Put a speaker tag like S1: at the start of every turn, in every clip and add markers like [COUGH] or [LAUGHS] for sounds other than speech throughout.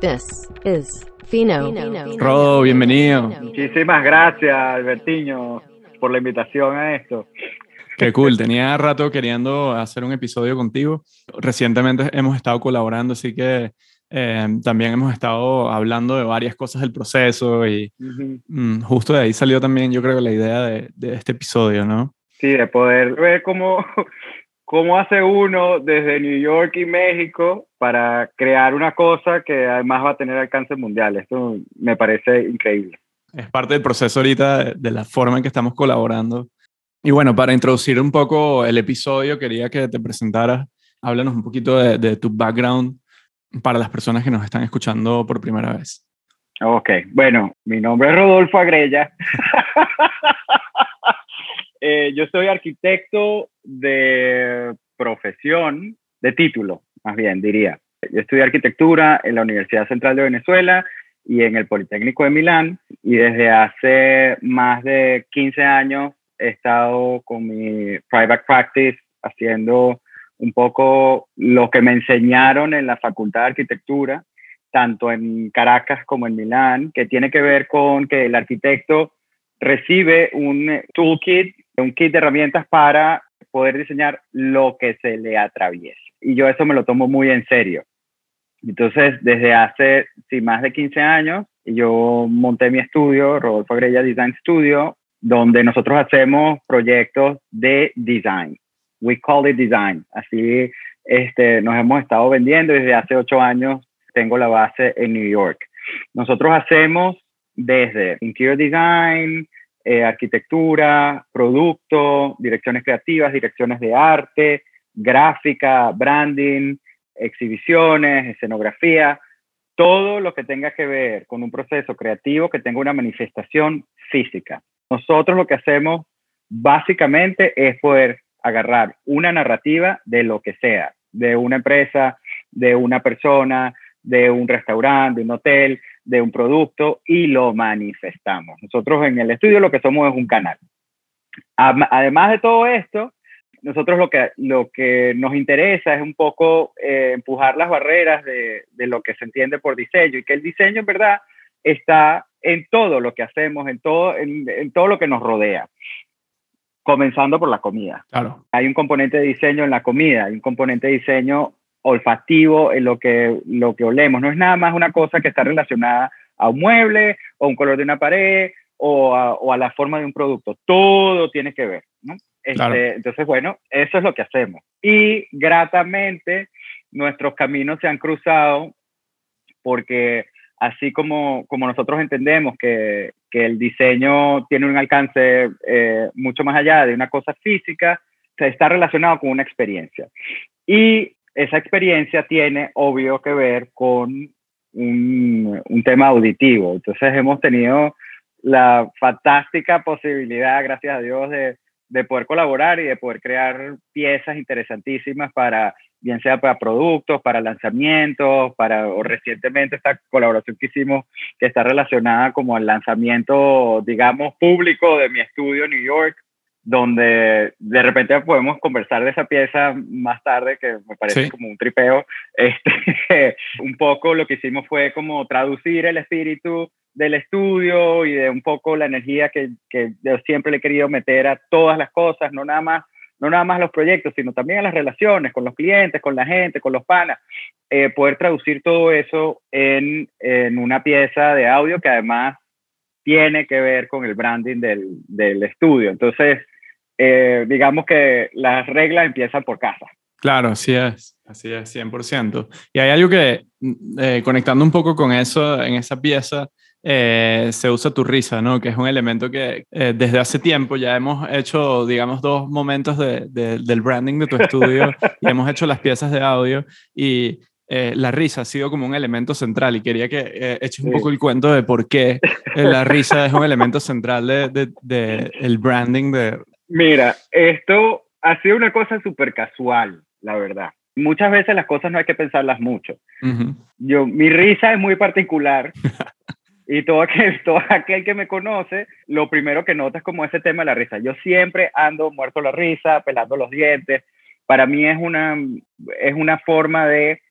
S1: This is Fino.
S2: Rodo, bienvenido.
S3: Muchísimas gracias, Albertiño, por la invitación a esto.
S2: Qué cool, tenía rato queriendo hacer un episodio contigo. Recientemente hemos estado colaborando, así que eh, también hemos estado hablando de varias cosas del proceso y mm, justo de ahí salió también yo creo la idea de, de, este episodio, ¿no?
S3: Sí, de poder ver cómo, [LAUGHS] cómo hace uno desde New York y México para crear una cosa que además va a tener alcance mundial. Esto me parece increíble.
S2: Es parte del proceso ahorita de la forma en que estamos colaborando. Y bueno, para introducir un poco el episodio, quería que te presentaras, háblanos un poquito de, de tu background para las personas que nos están escuchando por primera vez.
S3: Ok, bueno, mi nombre es Rodolfo Agrella. [LAUGHS] eh, yo soy arquitecto de profesión, de título, más bien diría. Yo estudié arquitectura en la Universidad Central de Venezuela y en el Politécnico de Milán y desde hace más de 15 años he estado con mi private practice haciendo un poco lo que me enseñaron en la Facultad de Arquitectura, tanto en Caracas como en Milán, que tiene que ver con que el arquitecto recibe un toolkit, un kit de herramientas para poder diseñar lo que se le atraviese. Y yo eso me lo tomo muy en serio. Entonces, desde hace sí, más de 15 años, yo monté mi estudio, Rodolfo Agrella Design Studio, donde nosotros hacemos proyectos de design. We call it design. Así este, nos hemos estado vendiendo desde hace ocho años. Tengo la base en New York. Nosotros hacemos desde interior design, eh, arquitectura, producto, direcciones creativas, direcciones de arte, gráfica, branding, exhibiciones, escenografía, todo lo que tenga que ver con un proceso creativo que tenga una manifestación física. Nosotros lo que hacemos básicamente es poder agarrar una narrativa de lo que sea, de una empresa, de una persona, de un restaurante, de un hotel, de un producto y lo manifestamos. Nosotros en el estudio lo que somos es un canal. Además de todo esto, nosotros lo que, lo que nos interesa es un poco eh, empujar las barreras de, de, lo que se entiende por diseño y que el diseño en verdad está en todo lo que hacemos, en todo, en, en todo lo que nos rodea comenzando por la comida.
S2: Claro.
S3: Hay un componente de diseño en la comida, hay un componente de diseño olfativo en lo que, lo que olemos. No es nada más una cosa que está relacionada a un mueble o un color de una pared o a, o a la forma de un producto. Todo tiene que ver. Este,
S2: Claro.
S3: Entonces, bueno, eso es lo que hacemos. Y gratamente nuestros caminos se han cruzado porque así como, como nosotros entendemos que, que el diseño tiene un alcance eh, mucho más allá de una cosa física, se está relacionado con una experiencia. Y esa experiencia tiene, obvio, que ver con un, un tema auditivo. Entonces hemos tenido la fantástica posibilidad, gracias a Dios, de, de poder colaborar y de poder crear piezas interesantísimas para, bien sea para productos, para lanzamientos, para, o recientemente esta colaboración que hicimos que está relacionada como al lanzamiento, digamos, público de mi estudio en New York, donde de repente podemos conversar de esa pieza más tarde, que me parece
S2: Sí.
S3: como un tripeo. [LAUGHS] Este, un poco lo que hicimos fue como traducir el espíritu del estudio y de un poco la energía que, que yo siempre le he querido meter a todas las cosas, no nada más no nada más los proyectos, sino también a las relaciones con los clientes, con la gente, con los panas, eh, poder traducir todo eso en, en, una pieza de audio que además tiene que ver con el branding del, del estudio. Entonces, eh, digamos que las reglas empiezan por casa.
S2: Claro, así es, así es, 100%. Y hay algo que, eh, conectando un poco con eso, en esa pieza, eh, se usa tu risa, ¿no? Que es un elemento que eh, desde hace tiempo ya hemos hecho, digamos, dos momentos de, de, del branding de tu estudio y hemos hecho las piezas de audio y eh, la risa ha sido como un elemento central y quería que eh, eches un poco el cuento de por qué la risa es un elemento central del de, de, el branding de...
S3: Mira, esto ha sido una cosa súper casual, la verdad. Muchas veces las cosas no hay que pensarlas mucho.
S2: Uh -huh.
S3: Yo, mi risa es muy particular. [LAUGHS] Y todo aquel, [LAUGHS] todo aquel que me conoce, lo primero que nota es como ese tema de la risa. Yo siempre ando muerto la risa, pelando los dientes. Para mí es una, es una forma de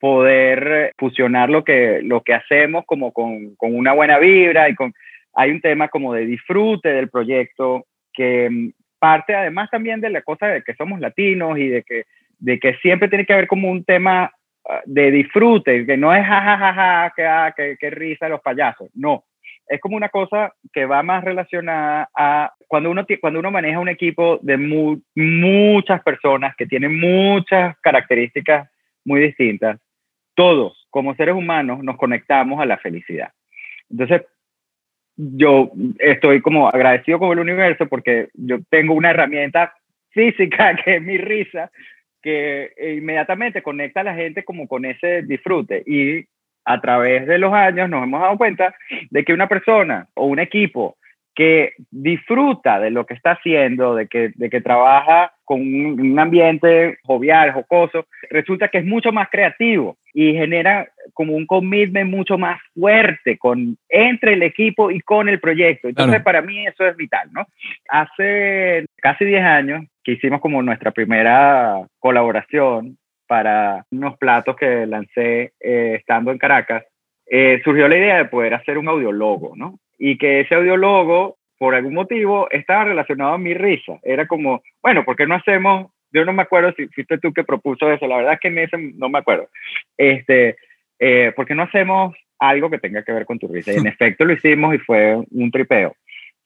S3: poder fusionar lo que, lo que hacemos como con, con una buena vibra y con, hay un tema como de disfrute del proyecto que mm, parte además también de la cosa de que somos latinos y de que, de que siempre tiene que haber como un tema de disfrute, que no es jajajaja, que, ah, que, que risa los payasos, no. Es como una cosa que va más relacionada a cuando uno, cuando uno maneja un equipo de muchas personas que tienen muchas características muy distintas, todos como seres humanos nos conectamos a la felicidad. Entonces, yo estoy como agradecido con el universo porque yo tengo una herramienta física [LAUGHS] que es mi risa, que inmediatamente conecta a la gente como con ese disfrute. Y a través de los años nos hemos dado cuenta de que una persona o un equipo que disfruta de lo que está haciendo, de que, de que trabaja con un, ambiente jovial, jocoso, resulta que es mucho más creativo y genera como un commitment mucho más fuerte con, entre el equipo y con el proyecto. Entonces, para mí eso es vital, ¿no? Hace casi 10 años que hicimos como nuestra primera colaboración para unos platos que lancé eh, estando en Caracas, eh, surgió la idea de poder hacer un audiologo, ¿no? y que ese audiólogo, por algún motivo, estaba relacionado a mi risa. Era como, bueno, ¿por qué no hacemos? Yo no me acuerdo si fuiste tú que propuso eso, la verdad es que en ese no me acuerdo. Este, eh, ¿Por qué no hacemos algo que tenga que ver con tu risa? Y en [LAUGHS] efecto lo hicimos y fue un tripeo.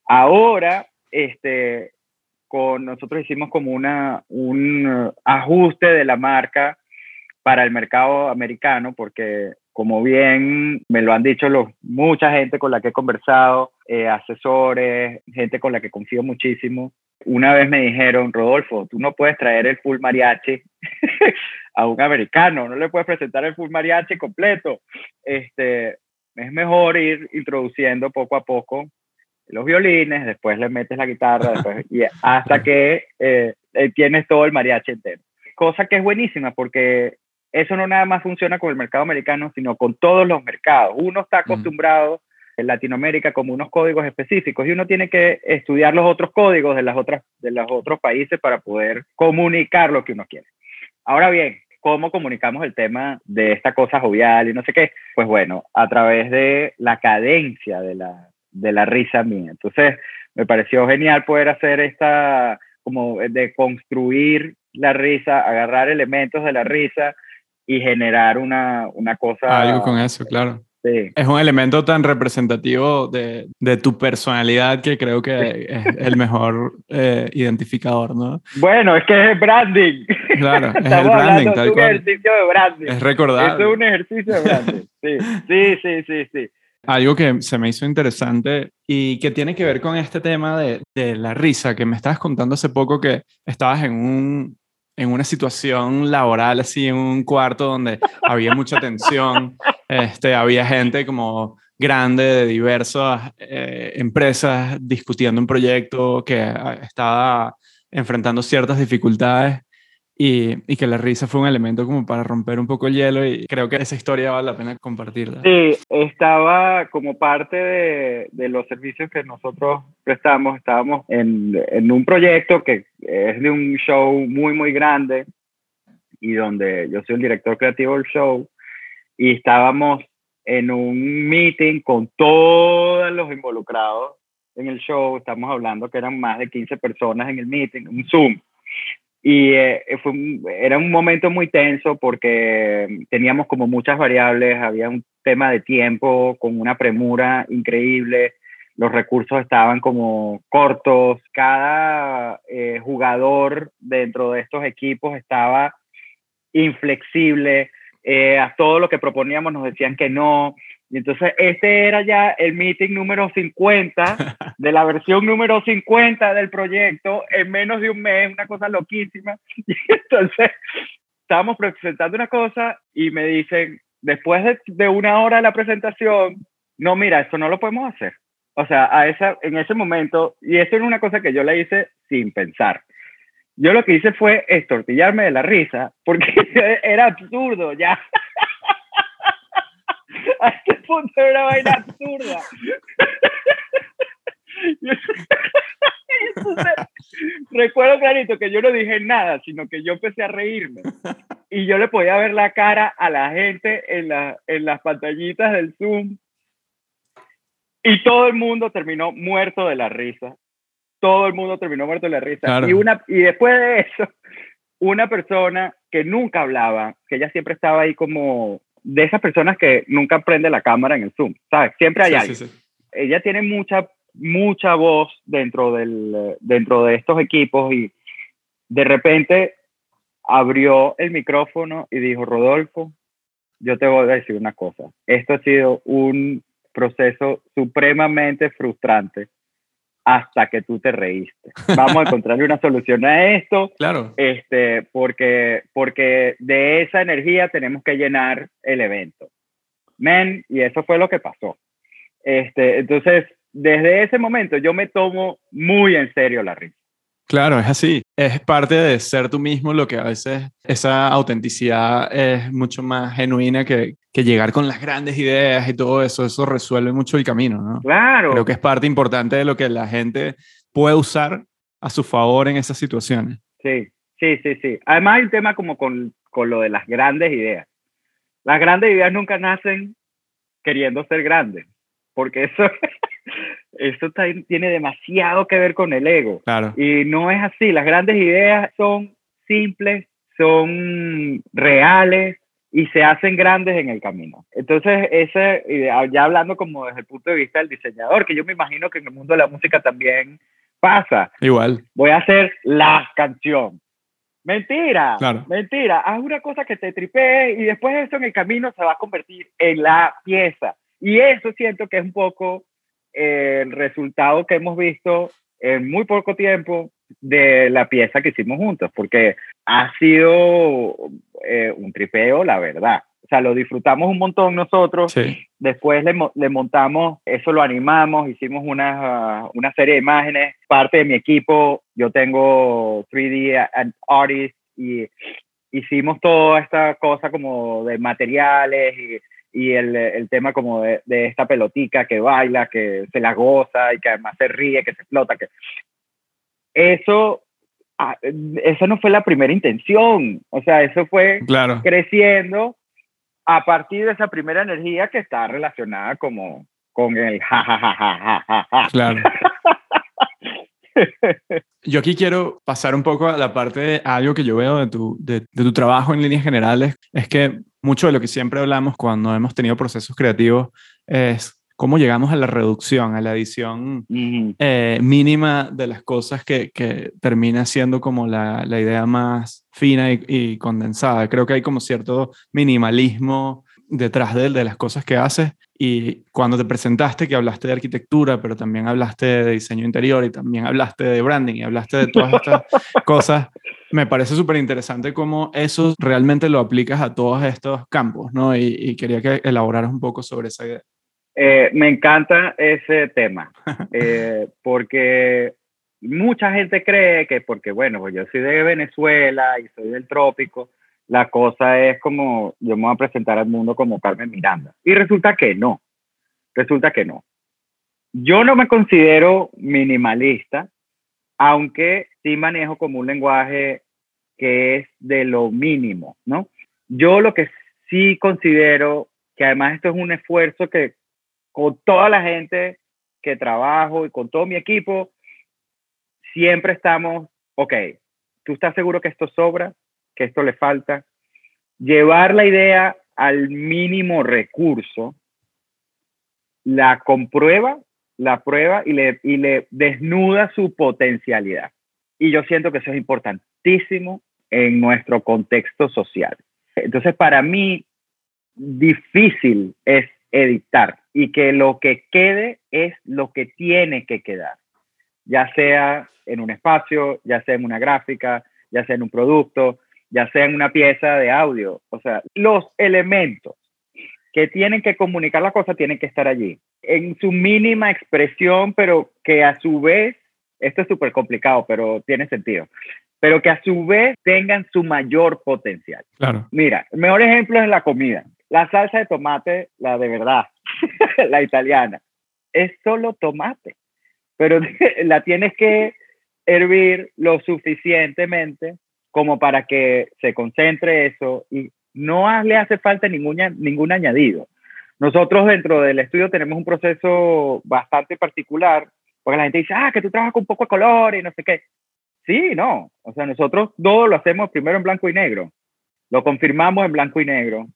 S3: Ahora, este, con nosotros hicimos como una, un ajuste de la marca para el mercado americano, porque como bien me lo han dicho los, mucha gente con la que he conversado, eh, asesores, gente con la que confío muchísimo, una vez me dijeron, Rodolfo, tú no puedes traer el full mariachi [LAUGHS] a un americano, no le puedes presentar el full mariachi completo. Este, es mejor ir introduciendo poco a poco los violines, después le metes la guitarra, y hasta que eh, eh, tienes todo el mariachi entero. Cosa que es buenísima porque eso no nada más funciona con el mercado americano, sino con todos los mercados. Uno está acostumbrado en Latinoamérica como unos códigos específicos y uno tiene que estudiar los otros códigos de, las otras, de los otros países para poder comunicar lo que uno quiere. Ahora bien, ¿cómo comunicamos el tema de esta cosa jovial y no sé qué? Pues bueno, a través de la cadencia de la, de la risa mía. Entonces, me pareció genial poder hacer esta, como de construir la risa, agarrar elementos de la risa y generar una, una cosa...
S2: Algo con eso, claro. Sí. Es un elemento tan representativo de, de, tu personalidad que creo que es el mejor eh, identificador, ¿no?
S3: Bueno, es que es branding.
S2: Claro, es el branding, tal
S3: un ejercicio de branding.
S2: Es recordar.
S3: Es un ejercicio de branding. Sí, sí, sí, sí, sí.
S2: Algo que se me hizo interesante y que tiene que ver con este tema de, de la risa, que me estabas contando hace poco que estabas en un, en una situación laboral, así en un cuarto donde había mucha tensión, este, había gente como grande de diversas eh, empresas discutiendo un proyecto que ah, estaba enfrentando ciertas dificultades y, y, que la risa fue un elemento como para romper un poco el hielo y creo que esa historia vale la pena compartirla.
S3: Sí, estaba como parte de, de los servicios que nosotros prestamos, estábamos en, en, un proyecto que es de un show muy, muy grande y donde yo soy el director creativo del show y estábamos en un meeting con todos los involucrados en el show, estamos hablando que eran más de 15 personas en el meeting, un Zoom. Y eh, fue era un momento muy tenso porque teníamos como muchas variables, había un tema de tiempo con una premura increíble, los recursos estaban como cortos, cada eh, jugador dentro de estos equipos estaba inflexible, eh, a todo lo que proponíamos nos decían que no, y entonces este era ya el meeting número 50 [LAUGHS] de la versión número 50 del proyecto en menos de un mes, una cosa loquísima. [LAUGHS] Y entonces estábamos presentando una cosa y me dicen, después de, de, una hora de la presentación, no, mira, eso no lo podemos hacer. O sea, a esa, en ese momento, y eso era una cosa que yo la hice sin pensar. Yo lo que hice fue estortillarme de la risa, porque [LAUGHS] era absurdo ya. [LAUGHS] a este punto era una vaina absurda. [LAUGHS] recuerdo clarito que yo no dije nada, sino que yo empecé a reírme. y yo le podía ver la cara a la gente en, la, en las pantallitas del Zoom y todo el mundo terminó muerto de la risa. Todo el mundo terminó muerto de la risa. Y, una, y después de eso, una persona que nunca hablaba, que ella siempre estaba ahí como de esas personas que nunca prende la cámara en el Zoom, ¿sabes? Siempre hay alguien. Ella tiene mucha, mucha voz dentro, del, dentro de estos equipos y de repente abrió el micrófono y dijo, Rodolfo, yo te voy a decir una cosa. Esto ha sido un proceso supremamente frustrante hasta que tú te reíste. Vamos a [LAUGHS] encontrarle una solución a esto.
S2: Claro.
S3: Este, porque, porque de esa energía tenemos que llenar el evento. Men, y eso fue lo que pasó. Este, entonces, desde ese momento yo me tomo muy en serio la risa.
S2: Claro, es así. Es parte de ser tú mismo lo que a veces esa autenticidad es mucho más genuina que, que llegar con las grandes ideas y todo eso. Eso resuelve mucho el camino, ¿no?
S3: Claro.
S2: Creo que es parte importante de lo que la gente puede usar a su favor en esas situaciones.
S3: Sí, sí, sí, sí. Además hay un tema como con, con lo de las grandes ideas. Las grandes ideas nunca nacen queriendo ser grandes, porque eso [LAUGHS] eso tiene demasiado que ver con el ego.
S2: Claro.
S3: Y no es así. Las grandes ideas son simples, son reales y se hacen grandes en el camino. Entonces, ese, ya hablando como desde el punto de vista del diseñador, que yo me imagino que en el mundo de la música también pasa.
S2: Igual.
S3: Voy a hacer la canción. Mentira, claro. mentira. Haz una cosa que te tripee y después eso en el camino se va a convertir en la pieza. Y eso siento que es un poco el resultado que hemos visto en muy poco tiempo de la pieza que hicimos juntos, porque ha sido eh, un tripeo, la verdad. O sea, lo disfrutamos un montón nosotros. Después le, montamos, eso lo animamos, hicimos una, una serie de imágenes. Parte de mi equipo, yo tengo 3D artist y hicimos toda esta cosa como de materiales y y el, el tema como de, de, esta pelotica que baila, que se la goza y que además se ríe, que se explota, que eso, ah, esa no fue la primera intención, o sea, eso fue
S2: claro.
S3: creciendo a partir de esa primera energía que está relacionada como con el ja, ja, ja, ja, ja, ja.
S2: Claro. [LAUGHS] Yo aquí quiero pasar un poco a la parte de algo que yo veo de tu, de, de tu trabajo en líneas generales, es que mucho de lo que siempre hablamos cuando hemos tenido procesos creativos es cómo llegamos a la reducción, a la edición eh, mínima de las cosas que, que termina siendo como la, la idea más fina y, condensada. Creo que hay como cierto minimalismo detrás de, de las cosas que haces y cuando te presentaste que hablaste de arquitectura, pero también hablaste de diseño interior y también hablaste de branding y hablaste de todas estas [LAUGHS] cosas, me parece súper interesante cómo eso realmente lo aplicas a todos estos campos, ¿no? Y, quería que elaboraras un poco sobre esa idea.
S3: Eh, me encanta ese tema, [LAUGHS] eh, porque mucha gente cree que porque, bueno, pues yo soy de Venezuela y soy del trópico, la cosa es como, yo me voy a presentar al mundo como Carmen Miranda. Y resulta que no, resulta que no. Yo no me considero minimalista, aunque sí manejo como un lenguaje que es de lo mínimo, ¿no? Yo lo que sí considero que además esto es un esfuerzo que con toda la gente que trabajo y con todo mi equipo, siempre estamos, ok, ¿tú estás seguro que esto sobra? ¿Que esto le falta? Llevar la idea al mínimo recurso, la comprueba, la prueba y le, y le desnuda su potencialidad. Y yo siento que eso es importantísimo en nuestro contexto social. Entonces, para mí, difícil es editar y que lo que quede es lo que tiene que quedar, ya sea en un espacio, ya sea en una gráfica, ya sea en un producto, ya sea en una pieza de audio. O sea, los elementos que tienen que comunicar la cosa tienen que estar allí, en su mínima expresión, pero que a su vez, esto es súper complicado, pero tiene sentido, pero que a su vez tengan su mayor potencial.
S2: Claro.
S3: Mira, el mejor ejemplo es la comida. La salsa de tomate, la de verdad, [LAUGHS] la italiana, es solo tomate, pero [LAUGHS] la tienes que hervir lo suficientemente como para que se concentre eso y no le hace falta ningún, ningún añadido. Nosotros dentro del estudio tenemos un proceso bastante particular, porque la gente dice, ah, que tú trabajas con poco color y no sé qué. Sí, no. O sea, nosotros todo lo hacemos primero en blanco y negro. Lo confirmamos en blanco y negro.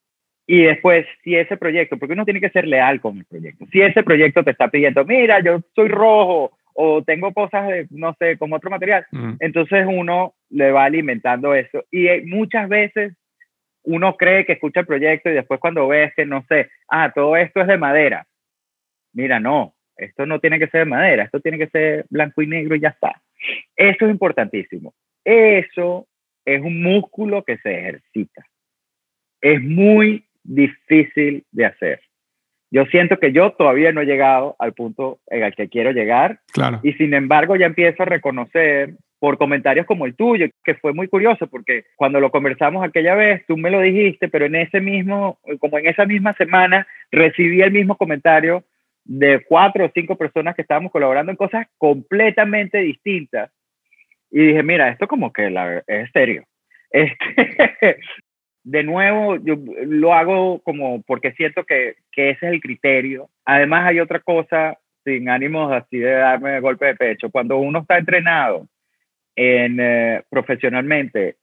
S3: Y después, si ese proyecto, porque uno tiene que ser leal con el proyecto, si ese proyecto te está pidiendo, mira, yo soy rojo o tengo cosas, de, no sé, con otro material, mm. entonces uno le va alimentando eso. Y muchas veces uno cree que escucha el proyecto y después cuando ves que, no sé, ah, todo esto es de madera. Mira, no, esto no tiene que ser de madera, esto tiene que ser blanco y negro y ya está. Eso es importantísimo. Eso es un músculo que se ejercita. Es muy difícil de hacer. Yo siento que yo todavía no he llegado al punto en el que quiero llegar.
S2: Claro.
S3: Y sin embargo ya empiezo a reconocer por comentarios como el tuyo, que fue muy curioso porque cuando lo conversamos aquella vez, tú me lo dijiste, pero en ese mismo, como en esa misma semana, recibí el mismo comentario de cuatro o cinco personas que estábamos colaborando en cosas completamente distintas. Y dije, mira, esto como que la, es serio. [LAUGHS] Este, de nuevo, yo lo hago como porque siento que, que, ese es el criterio. Además, hay otra cosa, sin ánimos así de darme golpe de pecho. Cuando uno está entrenado en, eh, profesionalmente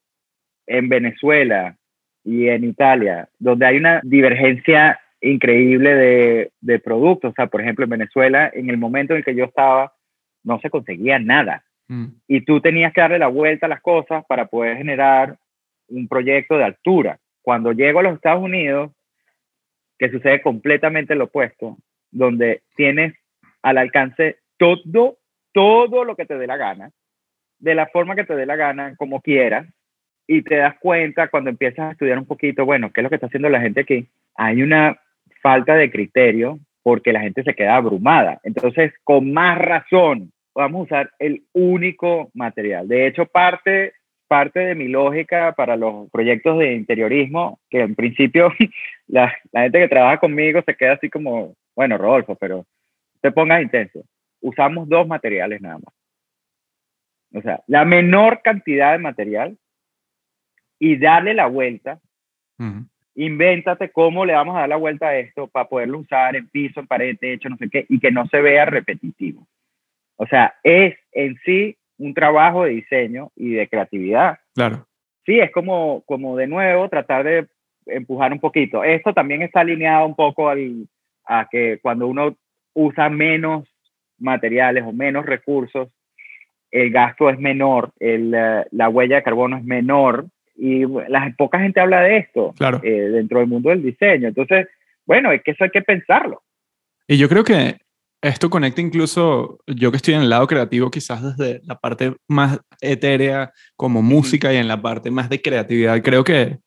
S3: en Venezuela y en Italia, donde hay una divergencia increíble de, de productos. O sea, por ejemplo, en Venezuela, en el momento en el que yo estaba, no se conseguía nada. Mm. Y tú tenías que darle la vuelta a las cosas para poder generar un proyecto de altura. Cuando llego a los Estados Unidos, que sucede completamente lo opuesto, donde tienes al alcance todo, todo lo que te dé la gana, de la forma que te dé la gana, como quieras, y te das cuenta cuando empiezas a estudiar un poquito, bueno, ¿qué es lo que está haciendo la gente aquí? Hay una falta de criterio porque la gente se queda abrumada. Entonces, con más razón, vamos a usar el único material. De hecho, parte, parte de mi lógica para los proyectos de interiorismo, que en principio [LAUGHS] la, la gente que trabaja conmigo se queda así como, bueno, Rodolfo, pero te pongas intenso. Usamos dos materiales nada más. O sea, la menor cantidad de material y darle la vuelta invéntate cómo le vamos a dar la vuelta a esto para poderlo usar en piso, en pared, techo, no sé qué, y que no se vea repetitivo. O sea, es en sí un trabajo de diseño y de creatividad.
S2: Claro.
S3: Sí, es como, como de nuevo tratar de empujar un poquito. Esto también está alineado un poco al, a que cuando uno usa menos materiales o menos recursos, el gasto es menor, el, eh, la huella de carbono es menor y la poca gente habla de esto eh, dentro del mundo del diseño. Entonces, bueno, es que eso hay que pensarlo.
S2: Y yo creo que esto conecta incluso, yo que estoy en el lado creativo, quizás desde la parte más etérea como música y en la parte más de creatividad, creo que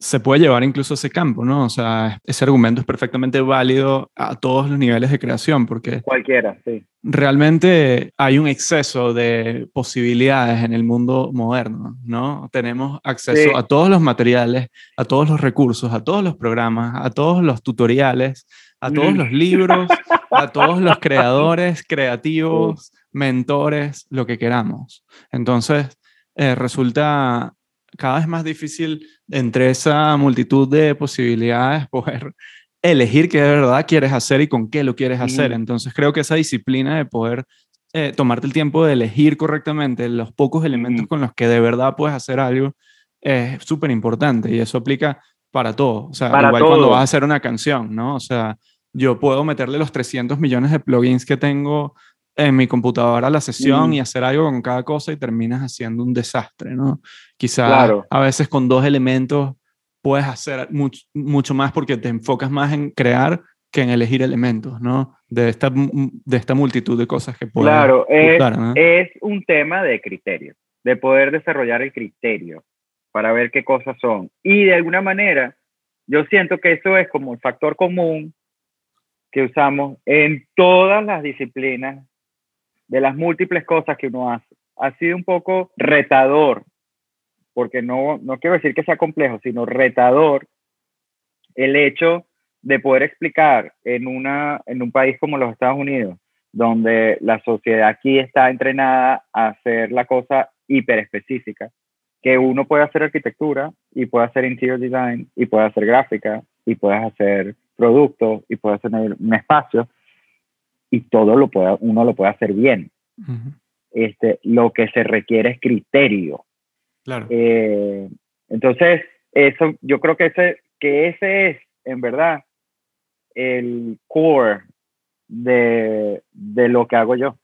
S2: se puede llevar incluso a ese campo, ¿no? O sea, ese argumento es perfectamente válido a todos los niveles de creación, porque...
S3: Cualquiera, sí.
S2: Realmente hay un exceso de posibilidades en el mundo moderno, ¿no? Tenemos acceso a todos los materiales, a todos los recursos, a todos los programas, a todos los tutoriales, a todos los libros, [LAUGHS] a todos los creadores, [LAUGHS] creativos, mentores, lo que queramos. Entonces, eh, resulta cada vez más difícil entre esa multitud de posibilidades [LAUGHS] poder elegir qué de verdad quieres hacer y con qué lo quieres hacer. Entonces creo que esa disciplina de poder eh, tomarte el tiempo de elegir correctamente los pocos elementos con los que de verdad puedes hacer algo es súper importante y eso aplica para todo. O sea, igual cuando vas a hacer una canción, ¿no? O sea, yo puedo meterle los 300 millones de plugins que tengo en mi computadora a la sesión y hacer algo con cada cosa y terminas haciendo un desastre, ¿no? Quizá a veces con dos elementos puedes hacer mucho, más porque te enfocas más en crear que en elegir elementos, ¿no? De esta, de esta multitud de cosas que puedes
S3: Claro, es, es un tema de criterio, de poder desarrollar el criterio para ver qué cosas son. Y de alguna manera, yo siento que eso es como el factor común que usamos en todas las disciplinas de las múltiples cosas que uno hace. Ha sido un poco retador, porque no, no quiero decir que sea complejo, sino retador el hecho de poder explicar en, una, en un país como los Estados Unidos, donde la sociedad aquí está entrenada a hacer la cosa hiper específica, que uno puede hacer arquitectura y puede hacer interior design y puede hacer gráfica y puedes hacer productos y puedes hacer un espacio y todo lo puede, uno lo puede hacer bien. este, lo que se requiere es criterio.
S2: Claro.
S3: Eh, entonces, eso, yo creo que ese, que ese es, en verdad, el core de, de lo que hago yo.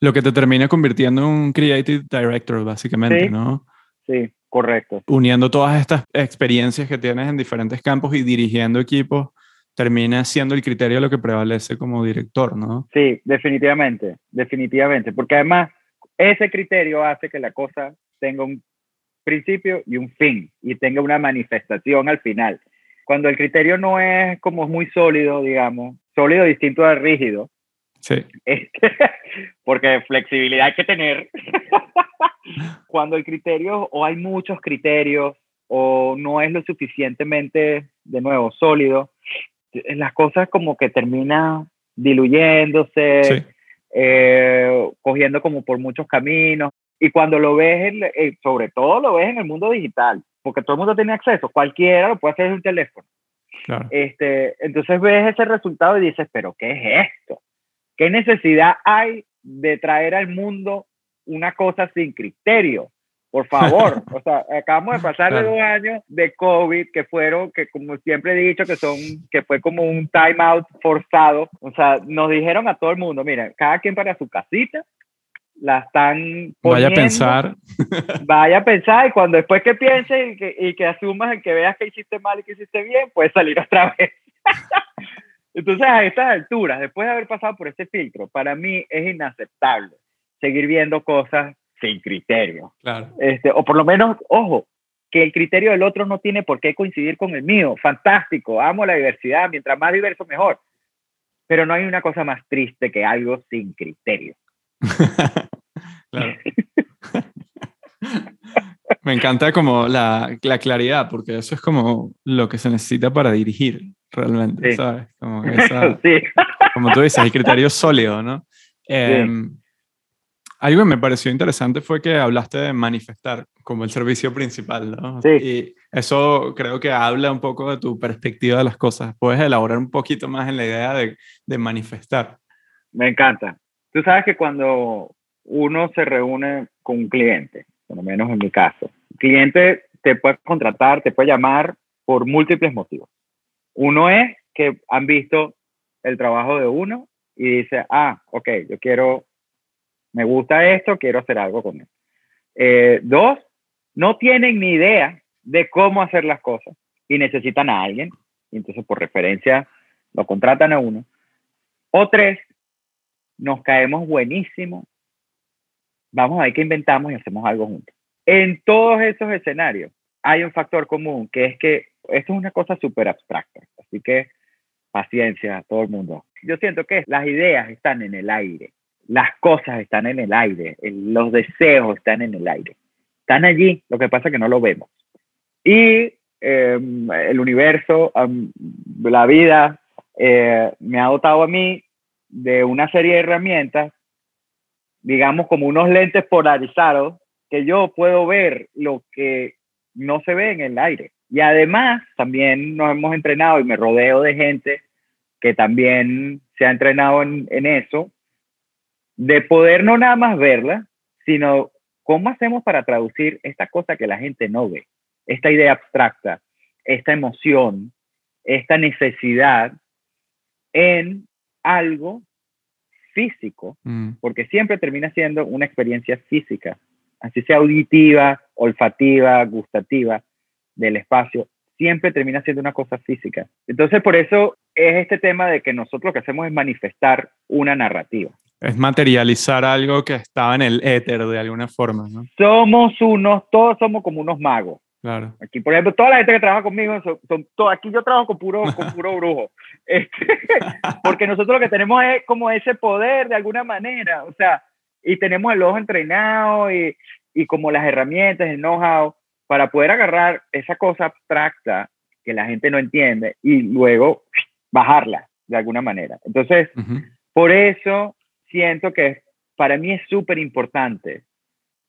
S2: Lo que te termina convirtiendo en un creative director, básicamente, ¿no?
S3: Sí, correcto.
S2: Uniendo todas estas experiencias que tienes en diferentes campos y dirigiendo equipos, termina siendo el criterio lo que prevalece como director, ¿no?
S3: Sí, definitivamente, definitivamente, porque además ese criterio hace que la cosa tenga un principio y un fin y tenga una manifestación al final. Cuando el criterio no es como muy sólido, digamos, sólido distinto al rígido,
S2: Sí.
S3: Este, [LAUGHS] porque flexibilidad hay que tener. [LAUGHS] Cuando el criterio, o hay muchos criterios, o no es lo suficientemente, de nuevo, sólido, las cosas como que terminan diluyéndose, eh, cogiendo como por muchos caminos. Y cuando lo ves, eh, sobre todo lo ves en el mundo digital, porque todo el mundo tiene acceso, cualquiera lo puede hacer en un teléfono. Este, entonces ves ese resultado y dices, pero ¿qué es esto? ¿Qué necesidad hay de traer al mundo una cosa sin criterio? Por favor, [LAUGHS] o sea, acabamos de pasar de dos años de COVID que fueron, que como siempre he dicho, que son, que fue como un time out forzado. O sea, nos dijeron a todo el mundo, mira, cada quien para su casita, la están
S2: poniendo, Vaya a pensar. [LAUGHS]
S3: Vaya a pensar y cuando después que pienses y que, y que asumas y que veas que hiciste mal y que hiciste bien, puedes salir otra [LAUGHS] vez. Entonces, a estas alturas, después de haber pasado por este filtro, para mí es inaceptable seguir viendo cosas sin criterio.
S2: Claro.
S3: Este, o por lo menos, ojo, que el criterio del otro no tiene por qué coincidir con el mío. Fantástico, amo la diversidad, mientras más diverso mejor. Pero no hay una cosa más triste que algo sin criterio. [LAUGHS]
S2: claro. Me encanta como la, la, claridad, porque eso es como lo que se necesita para dirigir realmente, ¿sabes? Como, [LAUGHS] esa, como tú dices, el criterio sólido, ¿no? Em, algo que me pareció interesante fue que hablaste de manifestar como el servicio principal, ¿no?
S3: Sí.
S2: Y eso creo que habla un poco de tu perspectiva de las cosas. ¿Puedes elaborar un poquito más en la idea de, de manifestar?
S3: Me encanta. Tú sabes que cuando uno se reúne con un cliente, por lo menos en mi caso, el cliente te puede contratar, te puede llamar por múltiples motivos. Uno es que han visto el trabajo de uno y dice, ah, ok, yo quiero, me gusta esto, quiero hacer algo con él. Eh, dos, no tienen ni idea de cómo hacer las cosas y necesitan a alguien, entonces por referencia lo contratan a uno. O tres, nos caemos buenísimo, vamos a ver qué inventamos y hacemos algo juntos. En todos esos escenarios hay un factor común, que es que esto es una cosa súper abstracta, así que paciencia a todo el mundo. Yo siento que las ideas están en el aire, las cosas están en el aire, los deseos están en el aire. Están allí, lo que pasa es que no lo vemos. Y em, el universo, la vida, eh, me ha dotado a mí de una serie de herramientas, digamos como unos lentes polarizados, que yo puedo ver lo que no se ve en el aire. Y además, también nos hemos entrenado y me rodeo de gente que también se ha entrenado en, eso, de poder no nada más verla, sino cómo hacemos para traducir esta cosa que la gente no ve, esta idea abstracta, esta emoción, esta necesidad en algo físico,
S2: mm.
S3: porque siempre termina siendo una experiencia física, así sea auditiva, olfativa, gustativa, del espacio, siempre termina siendo una cosa física. Entonces, por eso es este tema de que nosotros lo que hacemos es manifestar una narrativa.
S2: Es materializar algo que estaba en el éter de alguna forma, ¿no?
S3: Somos unos, todos somos como unos magos.
S2: Claro.
S3: Aquí, por ejemplo, toda la gente que trabaja conmigo, son, son aquí yo trabajo con puro, con puro [LAUGHS] brujo. Este, porque nosotros lo que tenemos es como ese poder de alguna manera, o sea, y tenemos el ojo entrenado y, y como las herramientas, el know-how para poder agarrar esa cosa abstracta que la gente no entiende y luego bajarla de alguna manera. Entonces, por eso siento que para mí es súper importante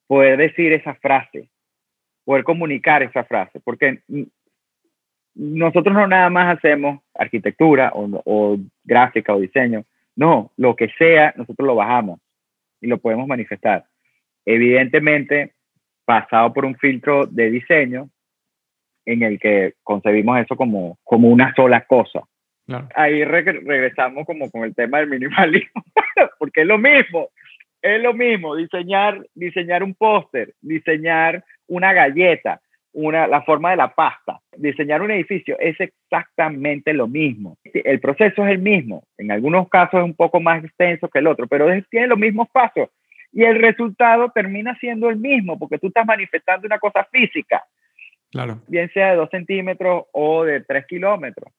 S3: poder decir esa frase poder comunicar esa frase, porque nosotros no nada más hacemos arquitectura o, o, gráfica o diseño, no, lo que sea, nosotros lo bajamos y lo podemos manifestar. Evidentemente, pasado por un filtro de diseño en el que concebimos eso como, como una sola cosa. Ahí regresamos como con el tema del minimalismo, [LAUGHS] porque es lo mismo, es lo mismo diseñar, diseñar un póster, diseñar una galleta, una, la forma de la pasta, diseñar un edificio, es exactamente lo mismo. El proceso es el mismo, en algunos casos es un poco más extenso que el otro, pero tiene los mismos pasos y el resultado termina siendo el mismo, porque tú estás manifestando una cosa física,
S2: claro.
S3: bien sea de dos centímetros o de tres kilómetros.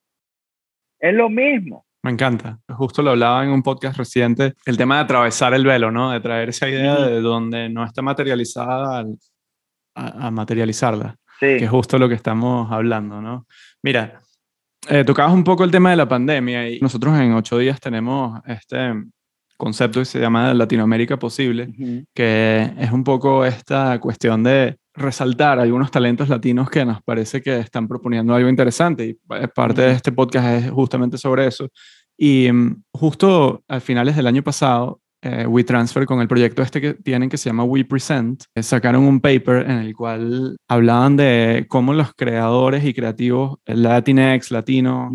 S3: Es lo mismo.
S2: Me encanta. Justo lo hablaba en un podcast reciente, el tema de atravesar el velo, ¿no? De traer esa idea de donde no está materializada a, materializarla.
S3: Sí.
S2: Que es justo lo que estamos hablando, ¿no? Mira, eh, tocabas un poco el tema de la pandemia y nosotros en ocho días tenemos este concepto que se llama Latinoamérica Posible, que es un poco esta cuestión de resaltar algunos talentos latinos que nos parece que están proponiendo algo interesante. Y parte de este podcast es justamente sobre eso. Y mm, justo a finales del año pasado, eh, WeTransfer con el proyecto este que tienen que se llama WePresent, eh, sacaron un paper en el cual hablaban de cómo los creadores y creativos latinex, latinos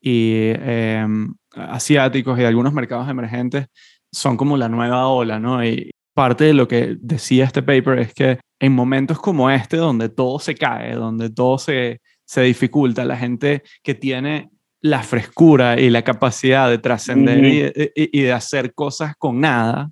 S2: y em, asiáticos y algunos mercados emergentes son como la nueva ola, ¿no? Y parte de lo que decía este paper es que en momentos como este, donde todo se cae, donde todo se, se dificulta, la gente que tiene la frescura y la capacidad de trascender y, de hacer cosas con nada,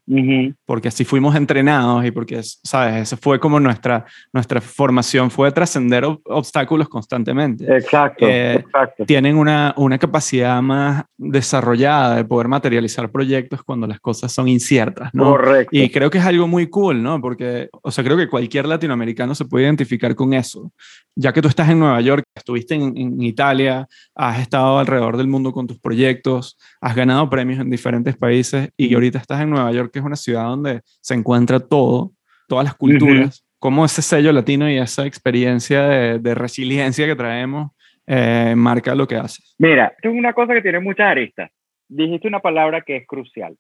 S2: porque así fuimos entrenados y porque, ¿sabes? Esa fue como nuestra, nuestra formación, fue trascender obstáculos constantemente.
S3: Exacto,
S2: eh,
S3: exacto.
S2: Tienen una, una capacidad más desarrollada de poder materializar proyectos cuando las cosas son inciertas, ¿no?
S3: Correcto.
S2: Y creo que es algo muy cool, ¿no? Porque, o sea, creo que cualquier latinoamericano se puede identificar con eso. Ya que tú estás en Nueva York, estuviste en, en Italia, has estado alrededor del mundo con tus proyectos, has ganado premios en diferentes países y ahorita estás en Nueva York, que es una ciudad donde se encuentra todo, todas las culturas. ¿Cómo ese sello latino y esa experiencia de, resiliencia que traemos eh, marca lo que haces?
S3: Mira, es una cosa que tiene muchas aristas. Dijiste una palabra que es crucial,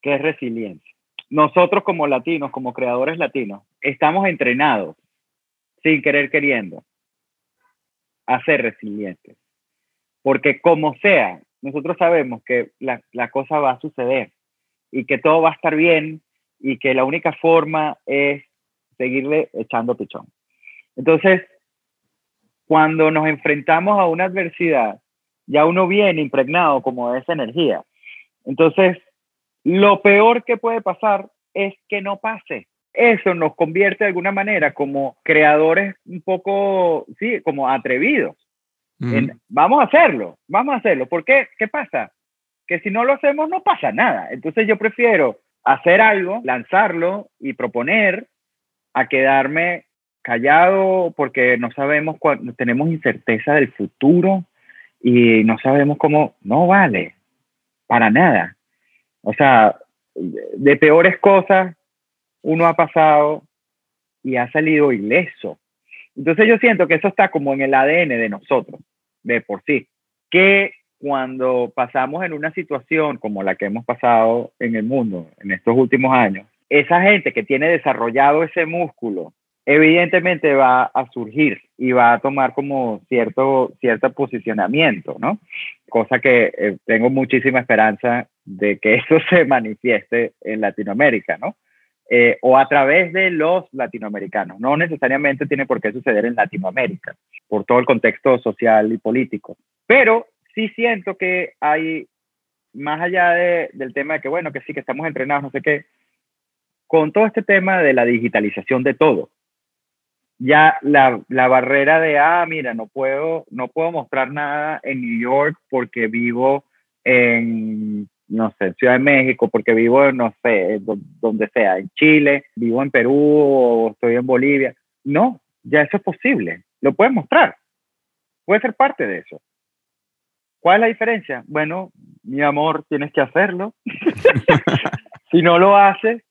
S3: que es resiliencia. Nosotros como latinos, como creadores latinos, estamos entrenados, sin querer queriendo, a ser resilientes. Porque como sea, nosotros sabemos que la, cosa va a suceder y que todo va a estar bien y que la única forma es seguirle echando pichón. Entonces, cuando nos enfrentamos a una adversidad, ya uno viene impregnado como de esa energía. Entonces, lo peor que puede pasar es que no pase. Eso nos convierte de alguna manera como creadores un poco, sí, como atrevidos vamos a hacerlo, vamos a hacerlo. ¿Por qué? ¿Qué pasa? Que si no lo hacemos no pasa nada. Entonces yo prefiero hacer algo, lanzarlo y proponer a quedarme callado porque no sabemos cuándo tenemos incerteza del futuro y no sabemos cómo, no vale, para nada. O sea, de peores cosas uno ha pasado y ha salido ileso. Entonces yo siento que eso está como en el ADN de nosotros de por sí, que cuando pasamos en una situación como la que hemos pasado en el mundo en estos últimos años, esa gente que tiene desarrollado ese músculo, evidentemente va a surgir y va a tomar como cierto, cierto posicionamiento, ¿no? Cosa que eh, tengo muchísima esperanza de que [LAUGHS] eso se manifieste en Latinoamérica, ¿no? Eh, o a través de los latinoamericanos. No necesariamente tiene por qué suceder en Latinoamérica, por todo el contexto social y político. Pero sí siento que hay, más allá del tema de que, bueno, que sí, que estamos entrenados, no sé qué, con todo este tema de la digitalización de todo, ya la, la, barrera de, ah, mira, no puedo, no puedo mostrar nada en New York porque vivo en no sé, en Ciudad de México, porque vivo, no sé, donde sea, en Chile, vivo en Perú o estoy en Bolivia. No, ya eso es posible, lo puedes mostrar, puede ser parte de eso. ¿Cuál es la diferencia? Bueno, mi amor, tienes que hacerlo. [LAUGHS] [LAUGHS] si no lo haces,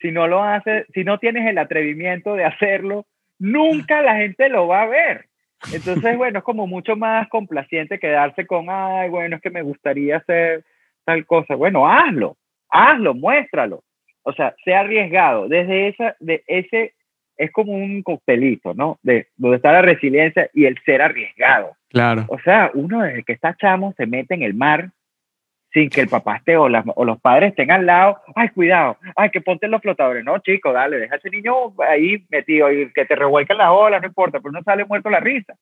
S3: si no lo haces, si no tienes el atrevimiento de hacerlo, nunca la gente lo va a ver. Entonces, [LAUGHS] bueno, es como mucho más complaciente quedarse con, ay, bueno, es que me gustaría hacer tal cosa. Bueno, hazlo, hazlo, muéstralo. O sea, sea arriesgado. Desde esa, de ese, es como un coctelito, ¿no? De donde está la resiliencia y el ser arriesgado.
S2: Claro.
S3: O sea, uno desde que está chamo se mete en el mar sin que el papá esté o, o los padres estén al lado. Ay, cuidado, ay, que ponte los flotadores. No, chico, dale, deja a ese niño ahí metido y que te revuelquen las olas, no importa, pero no sale muerto la risa.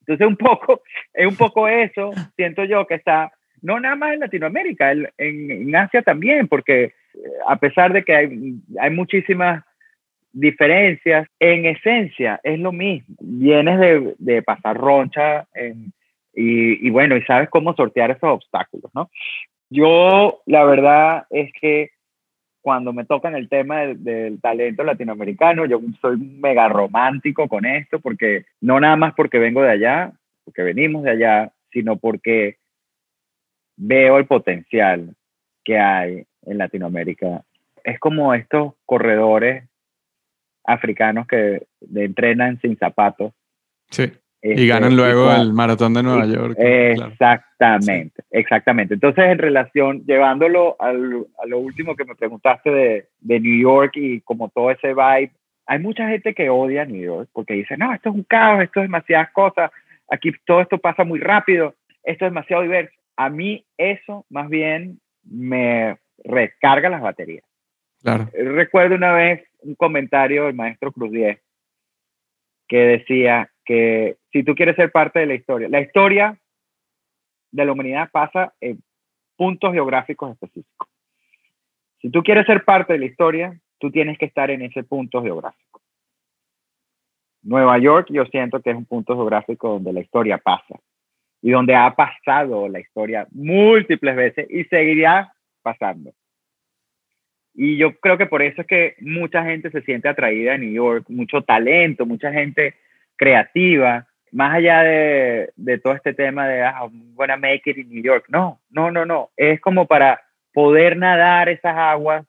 S3: Entonces, un poco, es un poco eso, siento yo, que está, no nada más en Latinoamérica, en, en Asia también, porque eh, a pesar de que hay, hay muchísimas diferencias, en esencia es lo mismo. Vienes de, de pasar roncha y, y, bueno, y sabes cómo sortear esos obstáculos, ¿no? Yo, la verdad es que cuando me tocan el tema del, del, talento latinoamericano, yo soy mega romántico con esto, porque no nada más porque vengo de allá, porque venimos de allá, sino porque veo el potencial que hay en Latinoamérica. Es como estos corredores africanos que entrenan sin zapatos.
S2: Sí. Este, y ganan luego el maratón de Nueva
S3: y,
S2: York.
S3: Exactamente, claro. exactamente. Entonces, en relación, llevándolo al, a lo último que me preguntaste de, de, New York y como todo ese vibe, hay mucha gente que odia New York porque dice, no, esto es un caos, esto es demasiadas cosas, aquí todo esto pasa muy rápido, esto es demasiado diverso. A mí eso más bien me recarga las baterías.
S2: Claro.
S3: Recuerdo una vez un comentario del maestro Cruz Diez que decía que si tú quieres ser parte de la historia, la historia de la humanidad pasa en puntos geográficos específicos. Si tú quieres ser parte de la historia, tú tienes que estar en ese punto geográfico. Nueva York yo siento que es un punto geográfico donde la historia pasa y donde ha pasado la historia múltiples veces y seguirá pasando. Y yo creo que por eso es que mucha gente se siente atraída a New York, mucho talento, mucha gente creativa, más allá de, de todo este tema de, ah, I'm gonna make it in New York. No, no, no, no. Es como para poder nadar esas aguas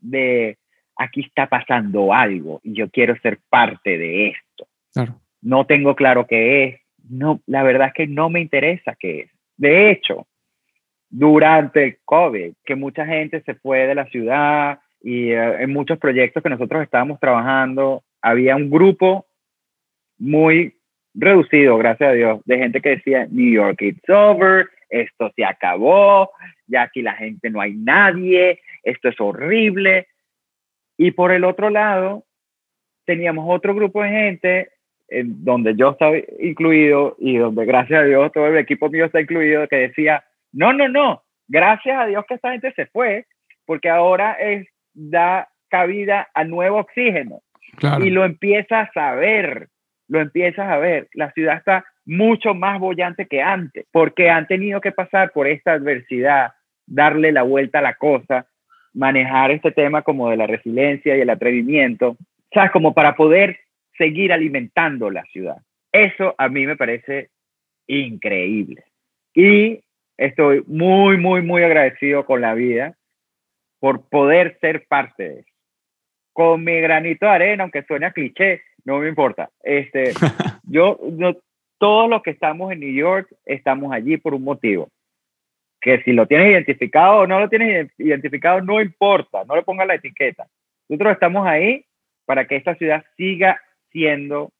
S3: de, aquí está pasando algo y yo quiero ser parte de esto.
S2: Claro.
S3: No tengo claro qué es. No, la verdad es que no me interesa qué es. De hecho, durante el COVID, que mucha gente se fue de la ciudad y uh, en muchos proyectos que nosotros estábamos trabajando, había un grupo muy reducido, gracias a Dios, de gente que decía, New York it's over, esto se acabó, ya aquí la gente no hay nadie, esto es horrible. Y por el otro lado, teníamos otro grupo de gente en donde yo estaba incluido y donde gracias a Dios todo el equipo mío está incluido, que decía, no, no, no, gracias a Dios que esta gente se fue, porque ahora es, da cabida a nuevo oxígeno.
S2: Claro.
S3: Y lo empiezas a ver, lo empiezas a ver. La ciudad está mucho más bollante que antes, porque han tenido que pasar por esta adversidad, darle la vuelta a la cosa, manejar este tema como de la resiliencia y el atrevimiento, ¿sabes? Como para poder seguir alimentando la ciudad. Eso a mí me parece increíble. Y estoy muy, muy, muy agradecido con la vida por poder ser parte de eso. Con mi granito de arena, aunque suene a cliché, no me importa. Este, [LAUGHS] yo, todos los que estamos en New York, estamos allí por un motivo. Que si lo tienes identificado o no lo tienes identificado, no importa, no le pongas la etiqueta. Nosotros estamos ahí para que esta ciudad siga siendo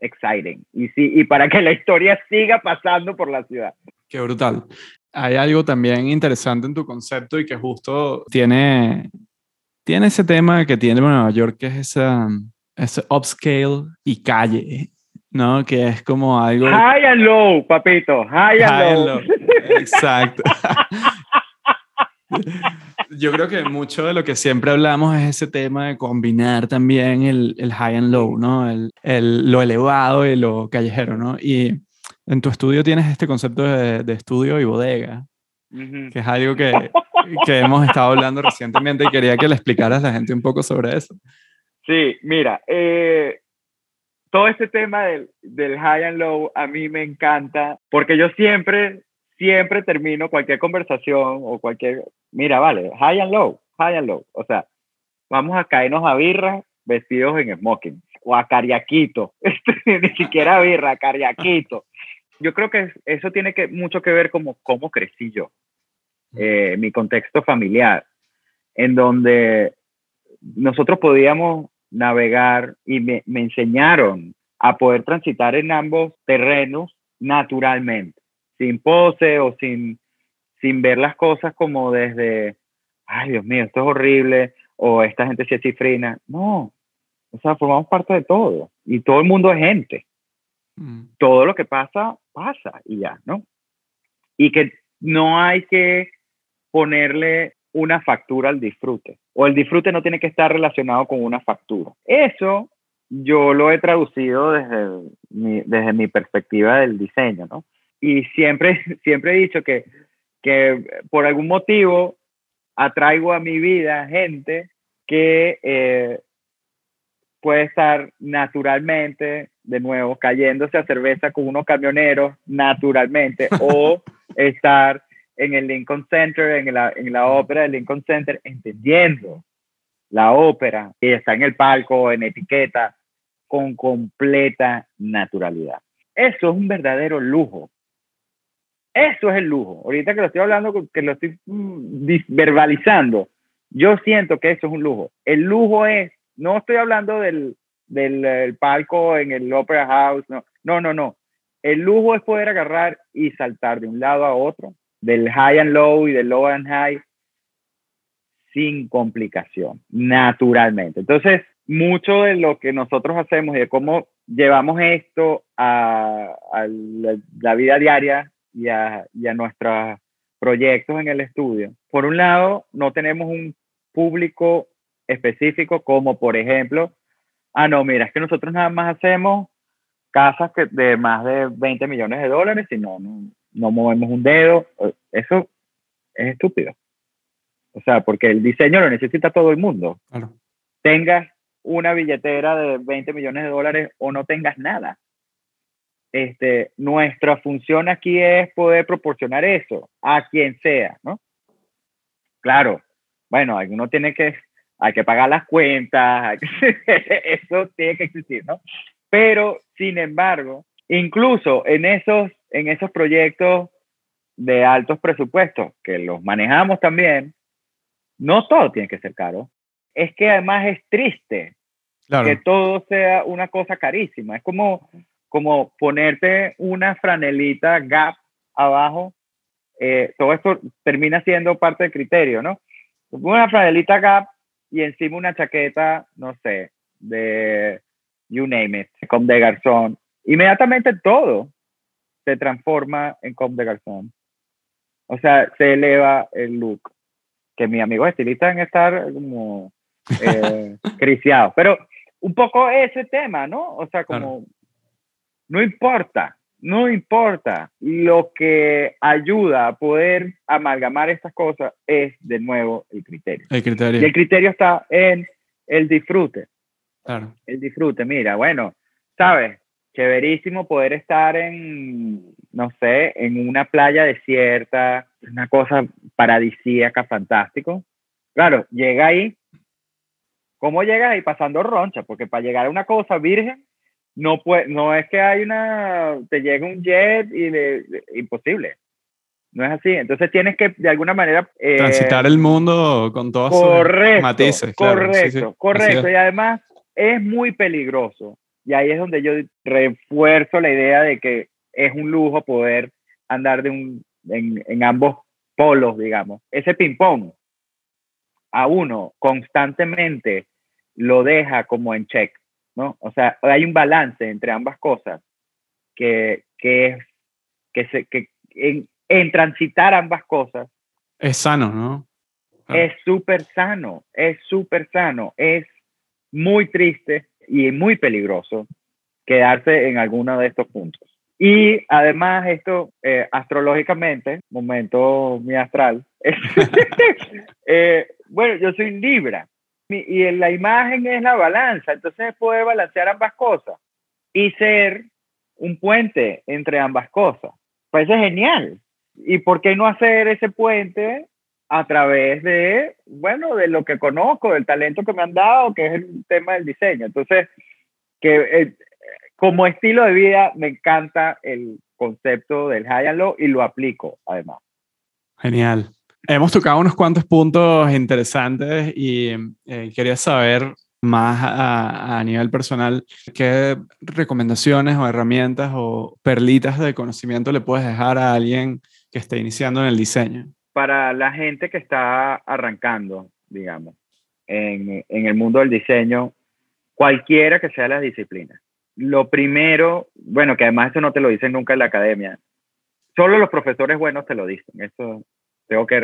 S3: exciting y, sí, y para que la historia siga pasando por la ciudad.
S2: Qué brutal. Hay algo también interesante en tu concepto y que justo tiene, tiene ese tema que tiene Nueva York, que es esa, ese upscale y calle, ¿no? Que es como algo...
S3: High and low, papito, high and, high low. and low.
S2: Exacto. [LAUGHS] Yo creo que mucho de lo que siempre hablamos es ese tema de combinar también el, el high and low, ¿no? El, el, lo elevado y lo callejero, ¿no? Y en tu estudio tienes este concepto de, de estudio y bodega, uh -huh. que es algo que, que hemos estado hablando recientemente y quería que le explicaras a la gente un poco sobre eso.
S3: Sí, mira, eh, todo este tema del, del high and low a mí me encanta porque yo siempre, siempre termino cualquier conversación o cualquier, mira, vale, high and low, high and low, o sea, vamos a caernos a birra vestidos en smoking o a cariaquito, [LAUGHS] ni siquiera birra, cariaquito. Yo creo que eso tiene que, mucho que ver con cómo crecí yo, eh, mi contexto familiar, en donde nosotros podíamos navegar y me, me enseñaron a poder transitar en ambos terrenos naturalmente, sin pose o sin, sin ver las cosas como desde, ay Dios mío, esto es horrible, o esta gente sí es cifrina. No, o sea, formamos parte de todo y todo el mundo es gente. Mm. Todo lo que pasa, pasa y ya, ¿no? Y que no hay que ponerle una factura al disfrute o el disfrute no tiene que estar relacionado con una factura. Eso yo lo he traducido desde mi, desde mi perspectiva del diseño, ¿no? Y siempre, [LAUGHS] siempre he dicho que, que por algún motivo atraigo a mi vida gente que eh, puede estar naturalmente, de nuevo, cayéndose a cerveza con unos camioneros naturalmente, [LAUGHS] o estar en el Lincoln Center, en la, en la ópera del Lincoln Center, entendiendo la ópera y está en el palco, en etiqueta, con completa naturalidad. Eso es un verdadero lujo. Eso es el lujo. Ahorita que lo estoy hablando, que lo estoy mm, verbalizando, yo siento que eso es un lujo. El lujo es, no estoy hablando del, del palco en el Opera House, no, no, no, no. El lujo es poder agarrar y saltar de un lado a otro, del high and low y del low and high, sin complicación, naturalmente. Entonces, mucho de lo que nosotros hacemos y de cómo llevamos esto a, la, vida diaria y a, y a nuestros proyectos en el estudio. Por un lado, no tenemos un público específico como, por ejemplo, ah, no, mira, es que nosotros nada más hacemos casas que de más de 20 millones de dólares y no, no, no movemos un dedo. Eso es estúpido. O sea, porque el diseño lo necesita todo el mundo. Tengas una billetera de 20 millones de dólares o no tengas nada. Este, nuestra función aquí es poder proporcionar eso a quien sea, ¿no? Claro, bueno, uno tiene que, hay que pagar las cuentas, [LAUGHS] eso tiene que existir, ¿no? Pero, sin embargo, incluso en esos, en esos proyectos de altos presupuestos, que los manejamos también, no todo tiene que ser caro. Es que además es triste que todo sea una cosa carísima. Es como, como ponerte una franelita Gap abajo. Eh, todo esto termina siendo parte del criterio, ¿no? Una franelita Gap y encima una chaqueta, no sé, de you name it, com de garzón. Inmediatamente todo se transforma en com de garzón. O sea, se eleva el look. Que mis amigos estilistas deben estar como eh, [LAUGHS] criciados. Pero un poco ese tema, ¿no? O sea, como no importa, no importa. Lo que ayuda a poder amalgamar estas cosas es, de nuevo, el criterio.
S2: El criterio.
S3: Y el criterio está en el disfrute. Claro. El disfrute, mira, bueno, ¿sabes? Chéverísimo poder estar en, no sé, en una playa desierta, una cosa paradisíaca, fantástico. Claro, llega ahí. ¿Cómo llegas ahí? Pasando roncha, porque para llegar a una cosa virgen, no, puede, no es que hay una, te llega un jet y de, imposible. No es así. Entonces tienes que, de alguna manera...
S2: Eh, Transitar el mundo con todos
S3: correcto, matices. correcto, correcto. Y además es muy peligroso. Y ahí es donde yo refuerzo la idea de que es un lujo poder andar de un, en, en ambos polos, digamos. Ese ping-pong a uno constantemente lo deja como en check ¿no? O sea, hay un balance entre ambas cosas que, que es, que, se, que en, en transitar ambas cosas.
S2: Es sano, ¿no?
S3: Es súper sano, es súper sano, es muy triste y muy peligroso quedarse en alguno de estos puntos. Y además esto, eh, astrológicamente, momento mi astral, [LAUGHS] eh, bueno, yo soy Libra, y la imagen es la balanza, entonces es poder balancear ambas cosas y ser un puente entre ambas cosas. Parece genial. ¿Y por qué no hacer ese puente a través de, bueno, de lo que conozco, del talento que me han dado, que es el tema del diseño. Entonces, que eh, como estilo de vida me encanta el concepto del high and low y lo aplico además.
S2: Genial. Hemos tocado unos cuantos puntos interesantes y eh, quería saber más a, nivel personal, ¿qué recomendaciones o herramientas o perlitas de conocimiento le puedes dejar a alguien que esté iniciando en el diseño?
S3: Para la gente que está arrancando, digamos, en, en el mundo del diseño, cualquiera que sea la disciplina. Lo primero, bueno, que además eso no te lo dicen nunca en la academia, solo los profesores buenos te lo dicen, eso tengo que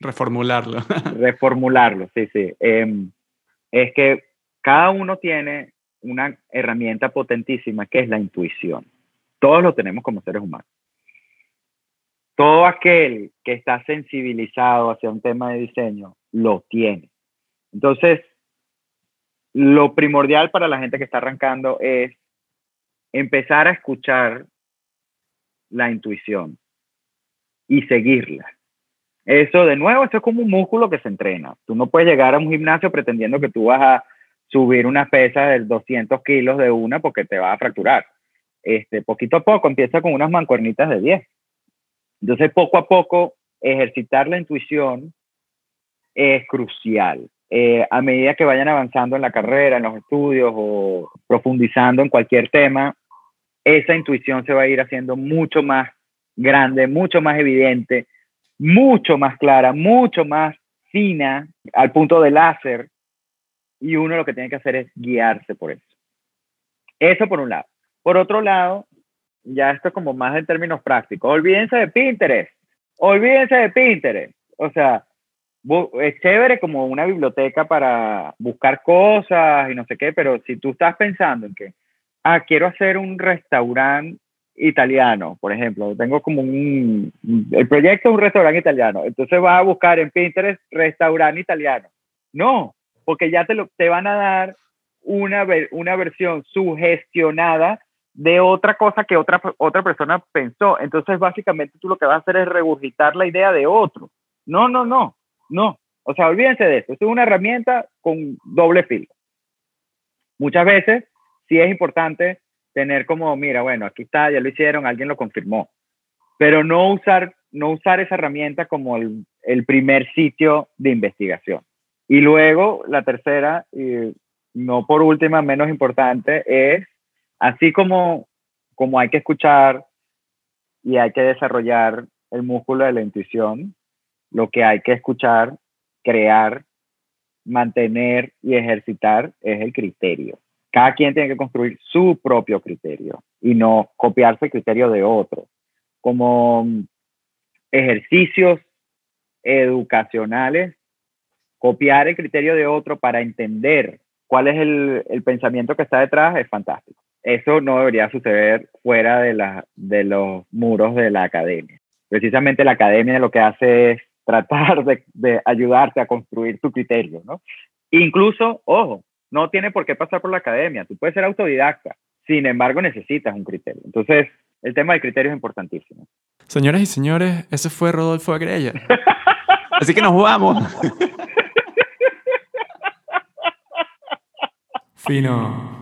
S2: reformularlo. [LAUGHS]
S3: reformularlo, sí, sí. Em, es que cada uno tiene una herramienta potentísima que es la intuición. Todos lo tenemos como seres humanos. Todo aquel que está sensibilizado hacia un tema de diseño lo tiene. Entonces, lo primordial para la gente que está arrancando es empezar a escuchar la intuición y seguirla. Eso, de nuevo, eso es como un músculo que se entrena. Tú no puedes llegar a un gimnasio pretendiendo que tú vas a subir una pesa de 200 kilos de una porque te va a fracturar. Este, poquito a poco empieza con unas mancuernitas de 10. Entonces, poco a poco, ejercitar la intuición es crucial. Eh, a medida que vayan avanzando en la carrera, en los estudios o profundizando en cualquier tema, esa intuición se va a ir haciendo mucho más grande, mucho más evidente, mucho más clara, mucho más fina, al punto de láser, y uno lo que tiene que hacer es guiarse por eso. Eso por un lado. Por otro lado, ya esto es como más en términos prácticos, olvídense de Pinterest, olvídense de Pinterest. O sea, es chévere como una biblioteca para buscar cosas y no sé qué, pero si tú estás pensando en que, ah, quiero hacer un restaurante italiano, por ejemplo. Tengo como un, el proyecto es un restaurante italiano. Entonces vas a buscar en Pinterest restaurante italiano. No, porque ya te, lo, te van a dar una, una versión sugestionada de otra cosa que otra, otra persona pensó. Entonces básicamente tú lo que vas a hacer es regurgitar la idea de otro. No, no, no, no. O sea, olvídense de eso. Esto es una herramienta con doble filo. Muchas veces sí es importante tener como, mira, bueno, aquí está, ya lo hicieron, alguien lo confirmó, pero no usar, no usar esa herramienta como el, primer sitio de investigación. Y luego, la tercera, y no por última, menos importante, es, así como, como hay que escuchar y hay que desarrollar el músculo de la intuición, lo que hay que escuchar, crear, mantener y ejercitar es el criterio. Cada quien tiene que construir su propio criterio y no copiarse el criterio de otro. Como ejercicios educacionales, copiar el criterio de otro para entender cuál es el, pensamiento que está detrás es fantástico. Eso no debería suceder fuera de, la, de los muros de la academia. Precisamente la academia lo que hace es tratar de, de ayudarte a construir tu criterio, ¿no? Incluso, ojo, no tiene por qué pasar por la academia, tú puedes ser autodidacta, sin embargo necesitas un criterio. Entonces, el tema del criterio es importantísimo.
S2: Señoras y señores, ese fue Rodolfo Agrella. [LAUGHS] Así que nos vamos. Fino.